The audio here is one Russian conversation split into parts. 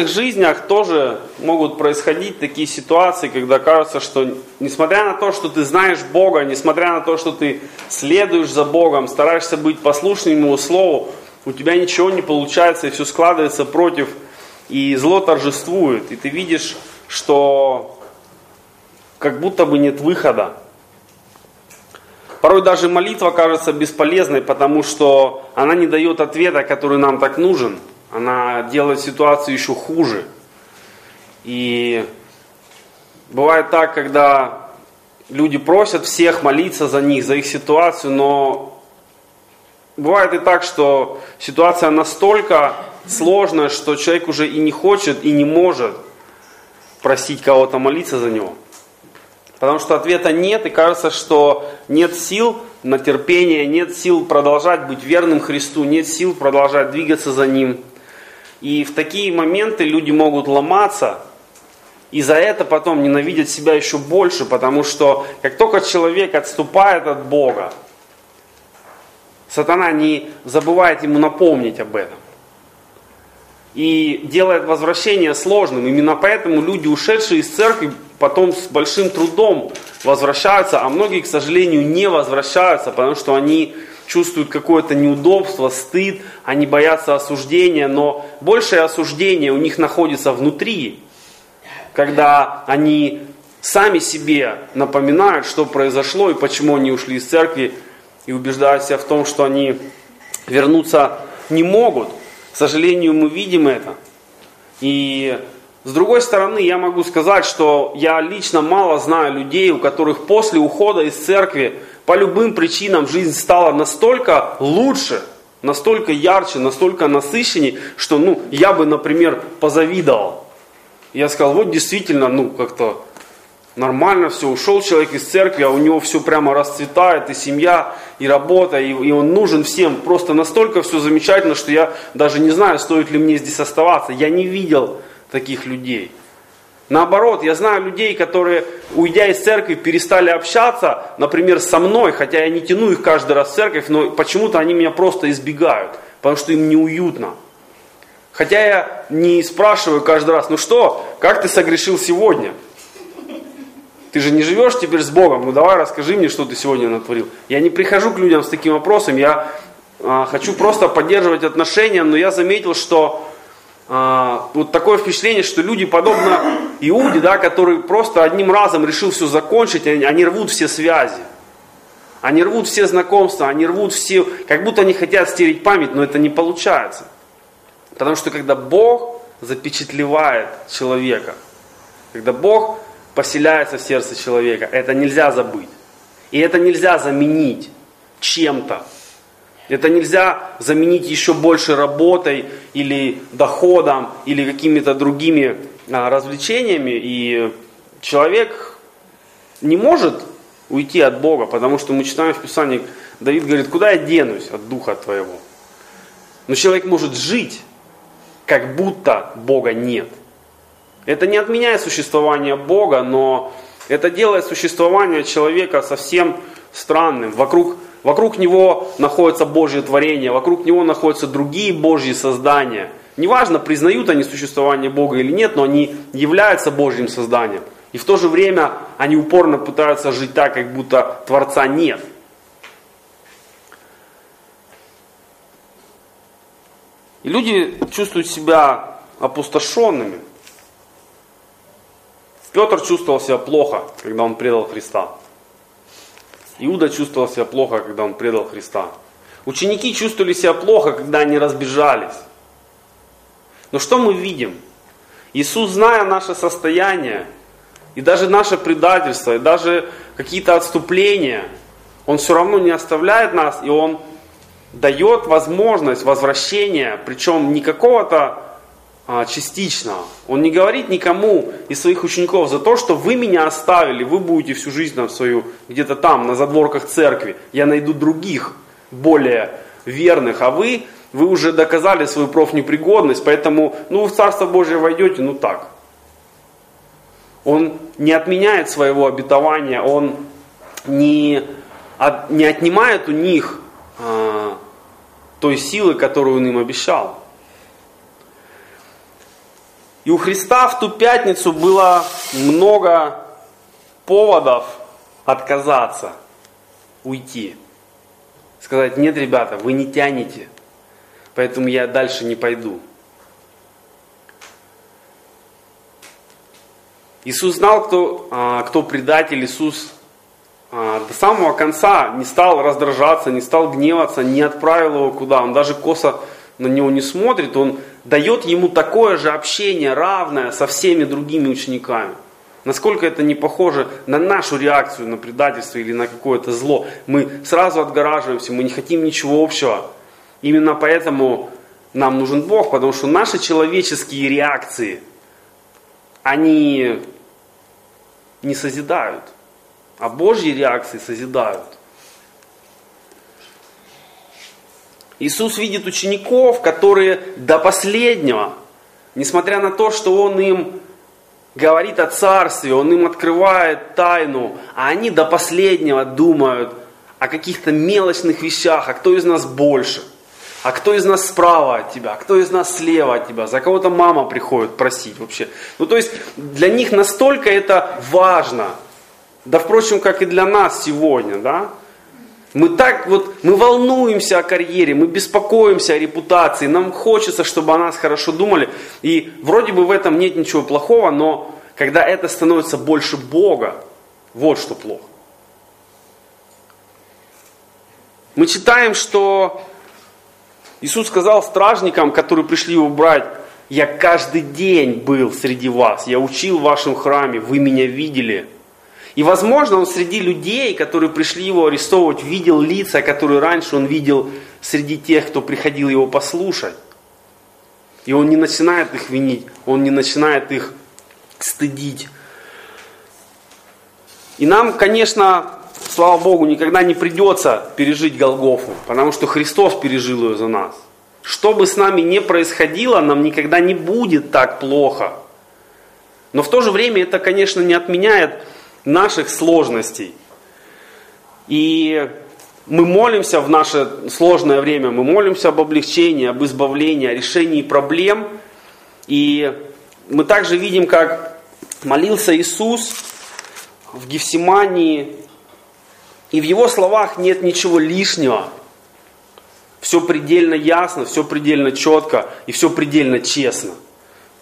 наших жизнях тоже могут происходить такие ситуации, когда кажется, что несмотря на то, что ты знаешь Бога, несмотря на то, что ты следуешь за Богом, стараешься быть послушным Ему Слову, у тебя ничего не получается, и все складывается против, и зло торжествует, и ты видишь, что как будто бы нет выхода. Порой даже молитва кажется бесполезной, потому что она не дает ответа, который нам так нужен. Она делает ситуацию еще хуже. И бывает так, когда люди просят всех молиться за них, за их ситуацию, но бывает и так, что ситуация настолько сложная, что человек уже и не хочет, и не может просить кого-то молиться за него. Потому что ответа нет, и кажется, что нет сил на терпение, нет сил продолжать быть верным Христу, нет сил продолжать двигаться за Ним. И в такие моменты люди могут ломаться, и за это потом ненавидят себя еще больше, потому что как только человек отступает от Бога, сатана не забывает ему напомнить об этом. И делает возвращение сложным. Именно поэтому люди, ушедшие из церкви, потом с большим трудом возвращаются, а многие, к сожалению, не возвращаются, потому что они чувствуют какое-то неудобство, стыд, они боятся осуждения, но большее осуждение у них находится внутри, когда они сами себе напоминают, что произошло и почему они ушли из церкви, и убеждают себя в том, что они вернуться не могут. К сожалению, мы видим это. И с другой стороны, я могу сказать, что я лично мало знаю людей, у которых после ухода из церкви по любым причинам жизнь стала настолько лучше, настолько ярче, настолько насыщенней, что ну, я бы, например, позавидовал. Я сказал, вот действительно, ну как-то нормально все, ушел человек из церкви, а у него все прямо расцветает, и семья, и работа, и, и он нужен всем. Просто настолько все замечательно, что я даже не знаю, стоит ли мне здесь оставаться. Я не видел таких людей. Наоборот, я знаю людей, которые, уйдя из церкви, перестали общаться, например, со мной, хотя я не тяну их каждый раз в церковь, но почему-то они меня просто избегают, потому что им неуютно. Хотя я не спрашиваю каждый раз, ну что, как ты согрешил сегодня? Ты же не живешь теперь с Богом, ну давай расскажи мне, что ты сегодня натворил. Я не прихожу к людям с таким вопросом, я а, хочу просто поддерживать отношения, но я заметил, что вот такое впечатление, что люди, подобно Иуде, да, который просто одним разом решил все закончить, они, они рвут все связи. Они рвут все знакомства, они рвут все, как будто они хотят стереть память, но это не получается. Потому что когда Бог запечатлевает человека, когда Бог поселяется в сердце человека, это нельзя забыть. И это нельзя заменить чем-то. Это нельзя заменить еще больше работой или доходом или какими-то другими а, развлечениями. И человек не может уйти от Бога, потому что мы читаем в Писании, Давид говорит, куда я денусь от Духа Твоего? Но человек может жить, как будто Бога нет. Это не отменяет существование Бога, но это делает существование человека совсем странным. Вокруг Вокруг него находится Божье творение, вокруг него находятся другие Божьи создания. Неважно, признают они существование Бога или нет, но они являются Божьим созданием. И в то же время они упорно пытаются жить так, как будто Творца нет. И люди чувствуют себя опустошенными. Петр чувствовал себя плохо, когда он предал Христа. Иуда чувствовал себя плохо, когда он предал Христа. Ученики чувствовали себя плохо, когда они разбежались. Но что мы видим? Иисус, зная наше состояние, и даже наше предательство, и даже какие-то отступления, Он все равно не оставляет нас, и Он дает возможность возвращения, причем не какого-то частично. Он не говорит никому из своих учеников за то, что вы меня оставили, вы будете всю жизнь там свою где-то там, на задворках церкви. Я найду других, более верных, а вы, вы уже доказали свою профнепригодность, поэтому, ну, в Царство Божие войдете, ну так. Он не отменяет своего обетования, он не, от, не отнимает у них а, той силы, которую он им обещал. И у Христа в ту пятницу было много поводов отказаться, уйти. Сказать, нет, ребята, вы не тянете, поэтому я дальше не пойду. Иисус знал, кто, а, кто предатель. Иисус а, до самого конца не стал раздражаться, не стал гневаться, не отправил его куда. Он даже косо на него не смотрит. Он дает ему такое же общение, равное со всеми другими учениками. Насколько это не похоже на нашу реакцию на предательство или на какое-то зло. Мы сразу отгораживаемся, мы не хотим ничего общего. Именно поэтому нам нужен Бог, потому что наши человеческие реакции, они не созидают, а Божьи реакции созидают. Иисус видит учеников, которые до последнего, несмотря на то, что Он им говорит о царстве, Он им открывает тайну, а они до последнего думают о каких-то мелочных вещах, а кто из нас больше, а кто из нас справа от тебя, а кто из нас слева от тебя, за кого-то мама приходит просить вообще. Ну то есть для них настолько это важно, да впрочем, как и для нас сегодня, да, мы так вот, мы волнуемся о карьере, мы беспокоимся о репутации, нам хочется, чтобы о нас хорошо думали. И вроде бы в этом нет ничего плохого, но когда это становится больше Бога, вот что плохо. Мы читаем, что Иисус сказал стражникам, которые пришли его брать, я каждый день был среди вас, я учил в вашем храме, вы меня видели – и, возможно, он среди людей, которые пришли его арестовывать, видел лица, которые раньше он видел среди тех, кто приходил его послушать. И он не начинает их винить, он не начинает их стыдить. И нам, конечно, слава Богу, никогда не придется пережить Голгофу, потому что Христос пережил ее за нас. Что бы с нами ни происходило, нам никогда не будет так плохо. Но в то же время это, конечно, не отменяет наших сложностей. И мы молимся в наше сложное время, мы молимся об облегчении, об избавлении, о решении проблем. И мы также видим, как молился Иисус в Гефсимании, и в его словах нет ничего лишнего. Все предельно ясно, все предельно четко и все предельно честно.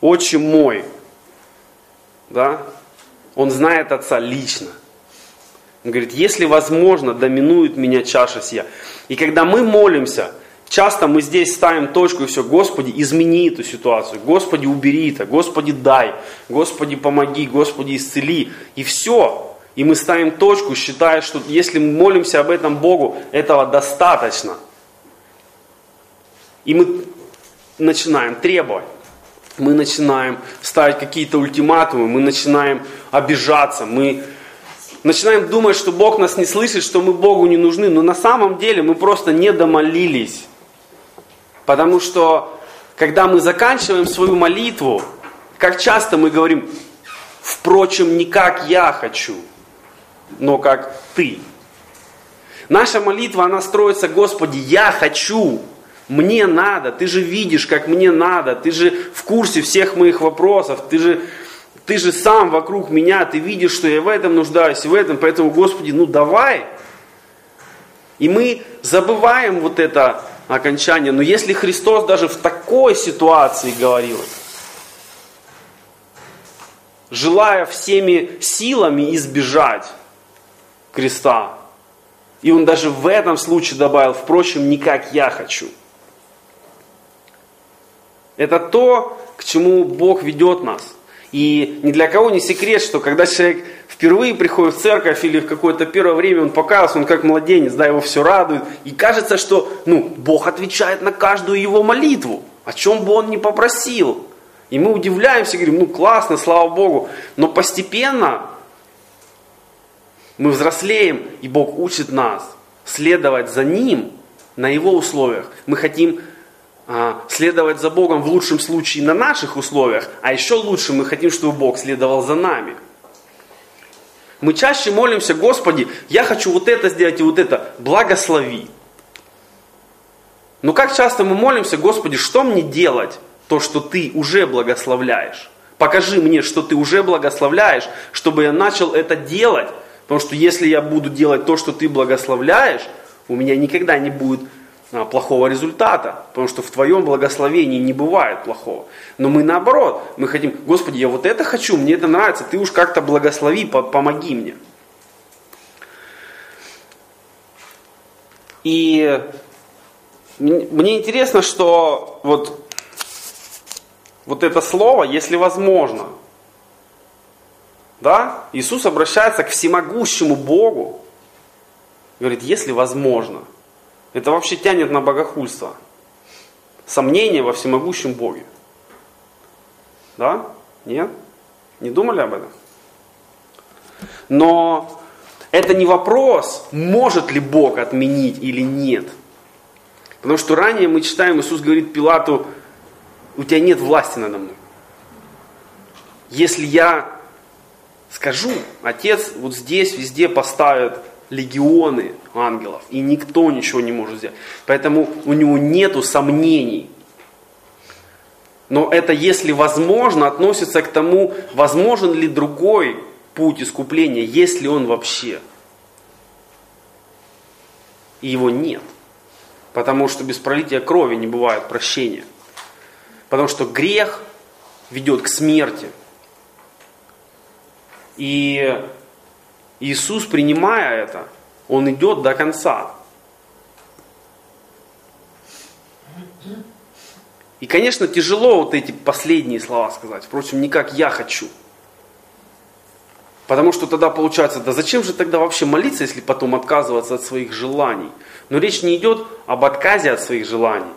Отче мой, да, он знает Отца лично. Он говорит, если возможно, доминует меня чаша сия. И когда мы молимся, часто мы здесь ставим точку и все, Господи, измени эту ситуацию, Господи, убери это, Господи, дай, Господи, помоги, Господи, исцели. И все. И мы ставим точку, считая, что если мы молимся об этом Богу, этого достаточно. И мы начинаем требовать мы начинаем ставить какие-то ультиматумы, мы начинаем обижаться, мы начинаем думать, что Бог нас не слышит, что мы Богу не нужны. Но на самом деле мы просто не домолились. Потому что, когда мы заканчиваем свою молитву, как часто мы говорим, впрочем, не как я хочу, но как ты. Наша молитва, она строится, Господи, я хочу, мне надо, ты же видишь, как мне надо, ты же в курсе всех моих вопросов, ты же, ты же сам вокруг меня, ты видишь, что я в этом нуждаюсь, в этом, поэтому, Господи, ну давай. И мы забываем вот это окончание. Но если Христос даже в такой ситуации говорил, желая всеми силами избежать креста, и он даже в этом случае добавил, впрочем, не как я хочу – это то, к чему Бог ведет нас. И ни для кого не секрет, что когда человек впервые приходит в церковь или в какое-то первое время он показывается, он как младенец, да, его все радует. И кажется, что ну, Бог отвечает на каждую его молитву, о чем бы он ни попросил. И мы удивляемся, говорим, ну классно, слава Богу. Но постепенно мы взрослеем, и Бог учит нас следовать за Ним на Его условиях. Мы хотим следовать за Богом в лучшем случае на наших условиях, а еще лучше мы хотим, чтобы Бог следовал за нами. Мы чаще молимся, Господи, я хочу вот это сделать и вот это, благослови. Но как часто мы молимся, Господи, что мне делать? то, что ты уже благословляешь. Покажи мне, что ты уже благословляешь, чтобы я начал это делать. Потому что если я буду делать то, что ты благословляешь, у меня никогда не будет а, плохого результата, потому что в твоем благословении не бывает плохого. Но мы наоборот, мы хотим, Господи, я вот это хочу, мне это нравится, ты уж как-то благослови, помоги мне. И мне интересно, что вот, вот это слово, если возможно, да, Иисус обращается к всемогущему Богу, говорит, если возможно. Это вообще тянет на богохульство. Сомнение во всемогущем Боге. Да? Нет? Не думали об этом? Но это не вопрос, может ли Бог отменить или нет. Потому что ранее мы читаем, Иисус говорит Пилату, у тебя нет власти надо мной. Если я скажу, Отец вот здесь везде поставит легионы ангелов, и никто ничего не может сделать. Поэтому у него нету сомнений. Но это, если возможно, относится к тому, возможен ли другой путь искупления, есть ли он вообще. И его нет. Потому что без пролития крови не бывает прощения. Потому что грех ведет к смерти. И Иисус, принимая это, Он идет до конца. И, конечно, тяжело вот эти последние слова сказать. Впрочем, не как я хочу. Потому что тогда получается, да зачем же тогда вообще молиться, если потом отказываться от своих желаний? Но речь не идет об отказе от своих желаний.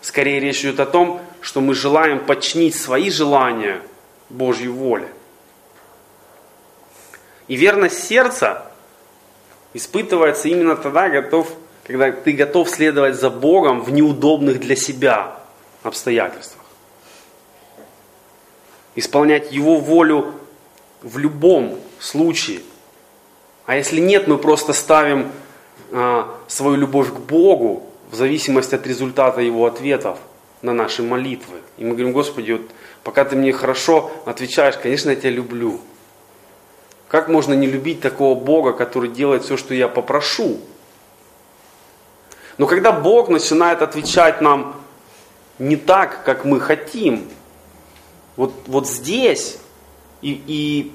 Скорее речь идет о том, что мы желаем подчинить свои желания Божьей воле. И верность сердца испытывается именно тогда, готов, когда ты готов следовать за Богом в неудобных для себя обстоятельствах. Исполнять Его волю в любом случае. А если нет, мы просто ставим а, свою любовь к Богу в зависимости от результата Его ответов на наши молитвы. И мы говорим, Господи, вот пока ты мне хорошо отвечаешь, конечно, я тебя люблю. Как можно не любить такого Бога, который делает все, что я попрошу? Но когда Бог начинает отвечать нам не так, как мы хотим, вот, вот здесь и, и,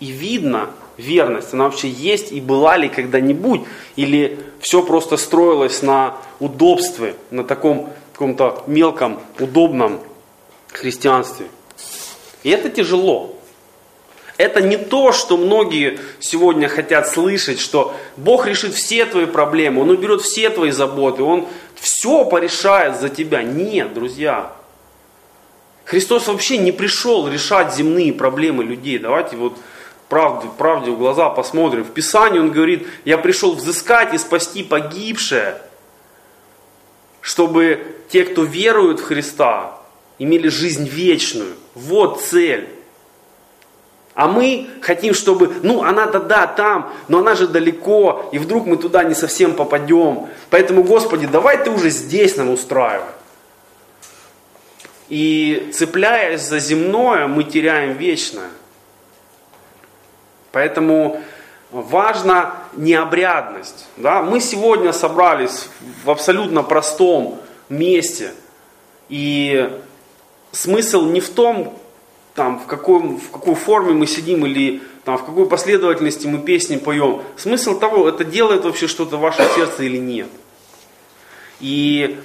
и видно верность, она вообще есть и была ли когда-нибудь, или все просто строилось на удобстве, на таком каком-то мелком, удобном христианстве. И это тяжело. Это не то, что многие сегодня хотят слышать, что Бог решит все твои проблемы, Он уберет все твои заботы, Он все порешает за тебя. Нет, друзья. Христос вообще не пришел решать земные проблемы людей. Давайте вот правде, правде в глаза посмотрим. В Писании Он говорит, я пришел взыскать и спасти погибшее, чтобы те, кто веруют в Христа, имели жизнь вечную. Вот цель. А мы хотим, чтобы, ну, она-то да, там, но она же далеко, и вдруг мы туда не совсем попадем. Поэтому, Господи, давай ты уже здесь нам устраивай. И цепляясь за земное, мы теряем вечное. Поэтому важна необрядность. Да? Мы сегодня собрались в абсолютно простом месте. И смысл не в том, там, в, каком, в какой форме мы сидим или там, в какой последовательности мы песни поем. Смысл того, это делает вообще что-то в вашем сердце или нет. И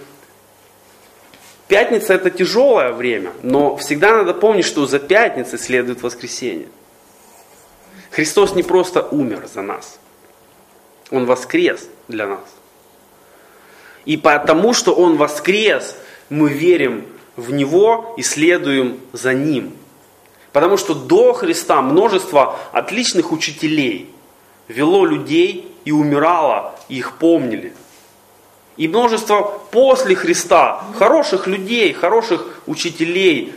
пятница это тяжелое время, но всегда надо помнить, что за пятницей следует воскресенье. Христос не просто умер за нас, Он воскрес для нас. И потому, что Он воскрес, мы верим в Него и следуем за Ним. Потому что до Христа множество отличных учителей вело людей и умирало, и их помнили. И множество после Христа хороших людей, хороших учителей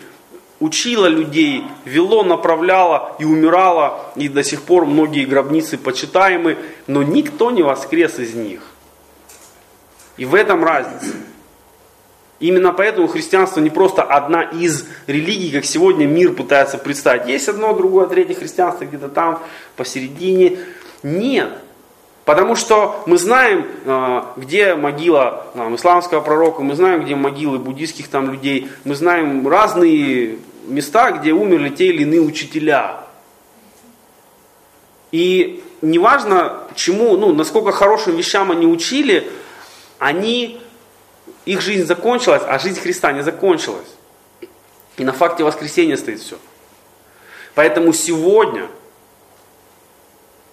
учило людей, вело, направляло и умирало, и до сих пор многие гробницы почитаемы, но никто не воскрес из них. И в этом разница. Именно поэтому христианство не просто одна из религий, как сегодня мир пытается представить. Есть одно, другое, третье христианство где-то там, посередине. Нет. Потому что мы знаем, а, где могила там, исламского пророка, мы знаем, где могилы буддийских там людей, мы знаем разные места, где умерли те или иные учителя. И неважно, чему, ну, насколько хорошим вещам они учили, они, их жизнь закончилась, а жизнь Христа не закончилась. И на факте воскресения стоит все. Поэтому сегодня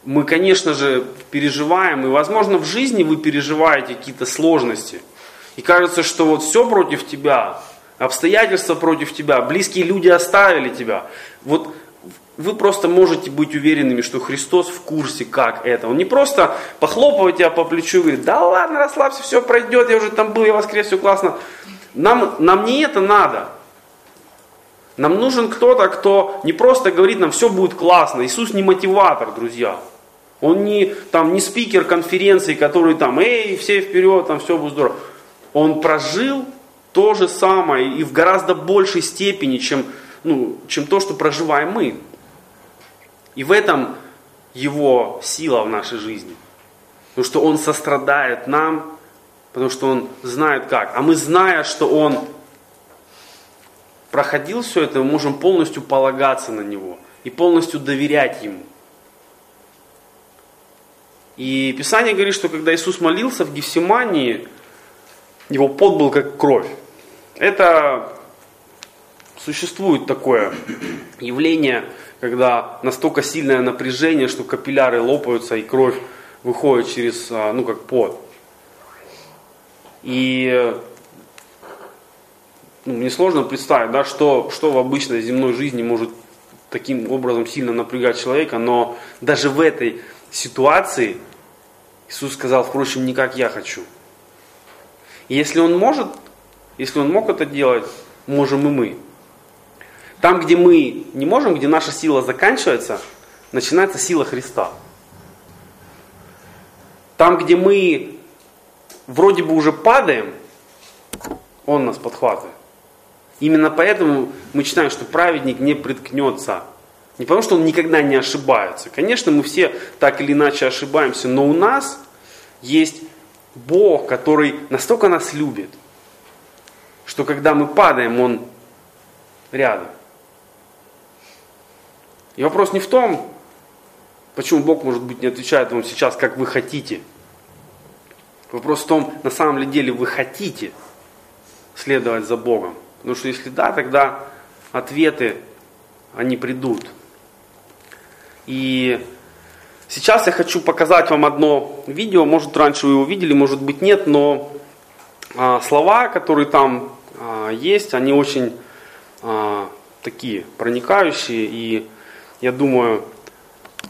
мы, конечно же, переживаем, и, возможно, в жизни вы переживаете какие-то сложности. И кажется, что вот все против тебя, обстоятельства против тебя, близкие люди оставили тебя. Вот вы просто можете быть уверенными, что Христос в курсе, как это. Он не просто похлопывает тебя по плечу и говорит, да ладно, расслабься, все пройдет, я уже там был, я воскрес, все классно. Нам, нам не это надо. Нам нужен кто-то, кто не просто говорит нам, все будет классно. Иисус не мотиватор, друзья. Он не, там, не спикер конференции, который там, эй, все вперед, там все будет здорово. Он прожил то же самое и в гораздо большей степени, чем, ну, чем то, что проживаем мы. И в этом его сила в нашей жизни. Потому что он сострадает нам, потому что он знает как. А мы, зная, что он проходил все это, мы можем полностью полагаться на него и полностью доверять ему. И Писание говорит, что когда Иисус молился в Гефсимании, его пот был как кровь. Это существует такое явление, когда настолько сильное напряжение, что капилляры лопаются и кровь выходит через, а, ну как пот. И ну, мне сложно представить, да, что, что в обычной земной жизни может таким образом сильно напрягать человека, но даже в этой ситуации Иисус сказал, впрочем, не как я хочу. Если Он может, если Он мог это делать, можем и мы. Там, где мы не можем, где наша сила заканчивается, начинается сила Христа. Там, где мы вроде бы уже падаем, Он нас подхватывает. Именно поэтому мы читаем, что праведник не приткнется не потому, что он никогда не ошибается. Конечно, мы все так или иначе ошибаемся, но у нас есть Бог, который настолько нас любит, что когда мы падаем, Он рядом. И вопрос не в том, почему Бог, может быть, не отвечает вам сейчас, как вы хотите. Вопрос в том, на самом ли деле вы хотите следовать за Богом. Потому что если да, тогда ответы, они придут. И сейчас я хочу показать вам одно видео, может раньше вы его видели, может быть нет, но а, слова, которые там а, есть, они очень а, такие проникающие, и я думаю,